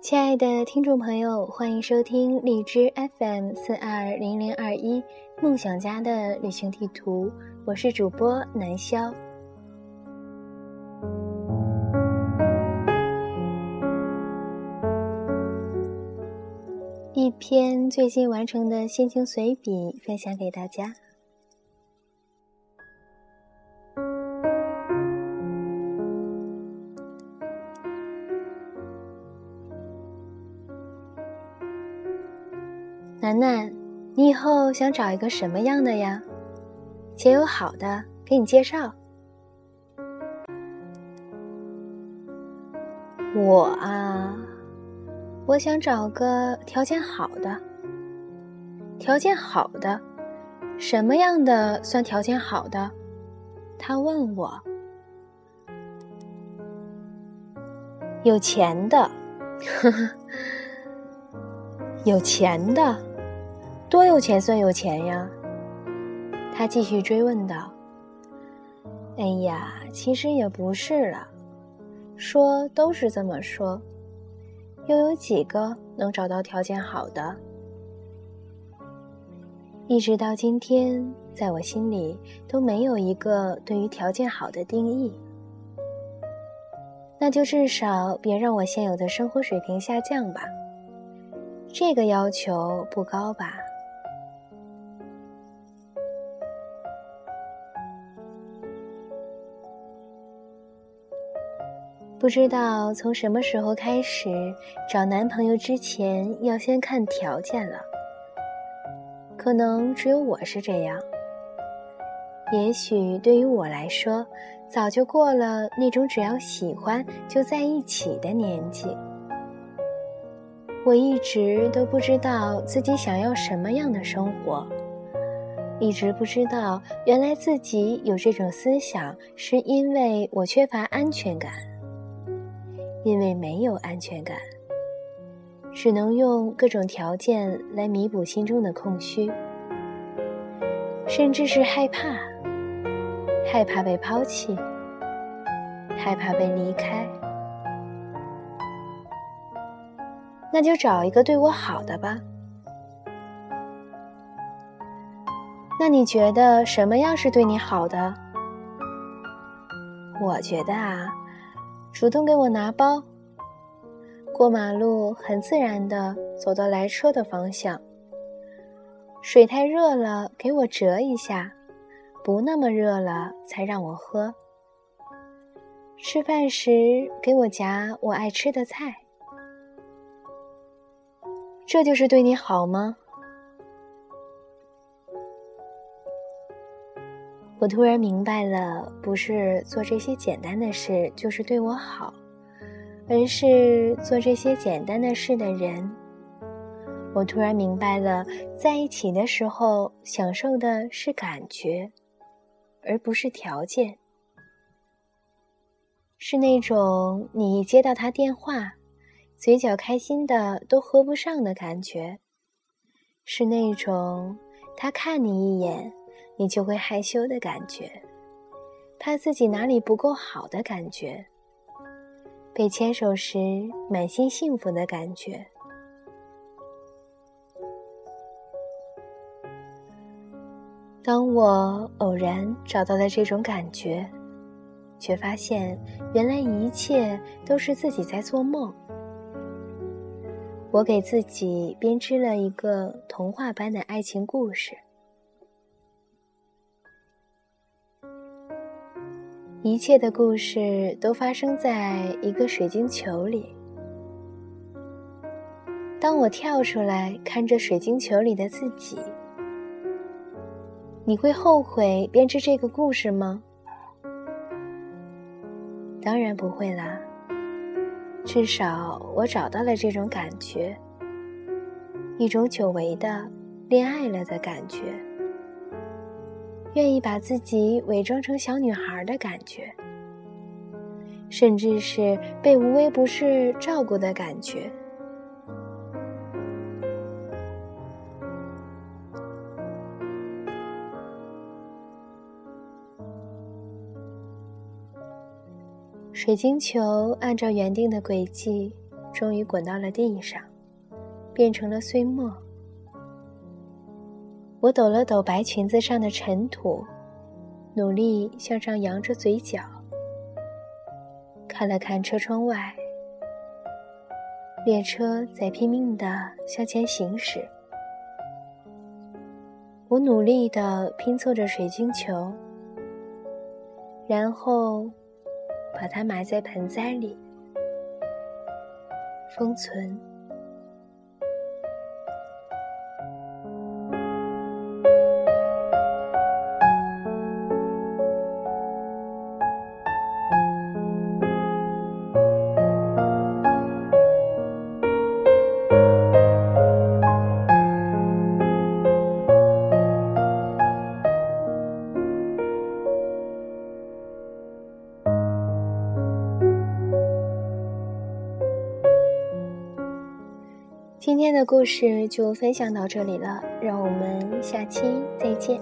亲爱的听众朋友，欢迎收听荔枝 FM 四二零零二一梦想家的旅行地图，我是主播南潇。篇最近完成的心情随笔，分享给大家。楠楠，你以后想找一个什么样的呀？且有好的，给你介绍。我啊，我想找个条件好的。条件好的，什么样的算条件好的？他问我。有钱的，呵呵，有钱的。多有钱算有钱呀？他继续追问道。“哎呀，其实也不是了，说都是这么说，又有几个能找到条件好的？一直到今天，在我心里都没有一个对于条件好的定义。那就至少别让我现有的生活水平下降吧。这个要求不高吧？”不知道从什么时候开始，找男朋友之前要先看条件了。可能只有我是这样。也许对于我来说，早就过了那种只要喜欢就在一起的年纪。我一直都不知道自己想要什么样的生活，一直不知道原来自己有这种思想，是因为我缺乏安全感。因为没有安全感，只能用各种条件来弥补心中的空虚，甚至是害怕，害怕被抛弃，害怕被离开。那就找一个对我好的吧。那你觉得什么样是对你好的？我觉得啊。主动给我拿包，过马路很自然的走到来车的方向。水太热了，给我折一下；不那么热了，才让我喝。吃饭时给我夹我爱吃的菜，这就是对你好吗？我突然明白了，不是做这些简单的事就是对我好，而是做这些简单的事的人。我突然明白了，在一起的时候享受的是感觉，而不是条件。是那种你一接到他电话，嘴角开心的都合不上的感觉；是那种他看你一眼。你就会害羞的感觉，怕自己哪里不够好的感觉，被牵手时满心幸福的感觉。当我偶然找到了这种感觉，却发现原来一切都是自己在做梦。我给自己编织了一个童话般的爱情故事。一切的故事都发生在一个水晶球里。当我跳出来看着水晶球里的自己，你会后悔编织这个故事吗？当然不会啦。至少我找到了这种感觉，一种久违的恋爱了的感觉。愿意把自己伪装成小女孩的感觉，甚至是被无微不至照顾的感觉。水晶球按照原定的轨迹终于滚到了地上，变成了碎末。我抖了抖白裙子上的尘土，努力向上扬着嘴角，看了看车窗外，列车在拼命地向前行驶。我努力地拼凑着水晶球，然后。把它埋在盆栽里，封存。今天的故事就分享到这里了，让我们下期再见。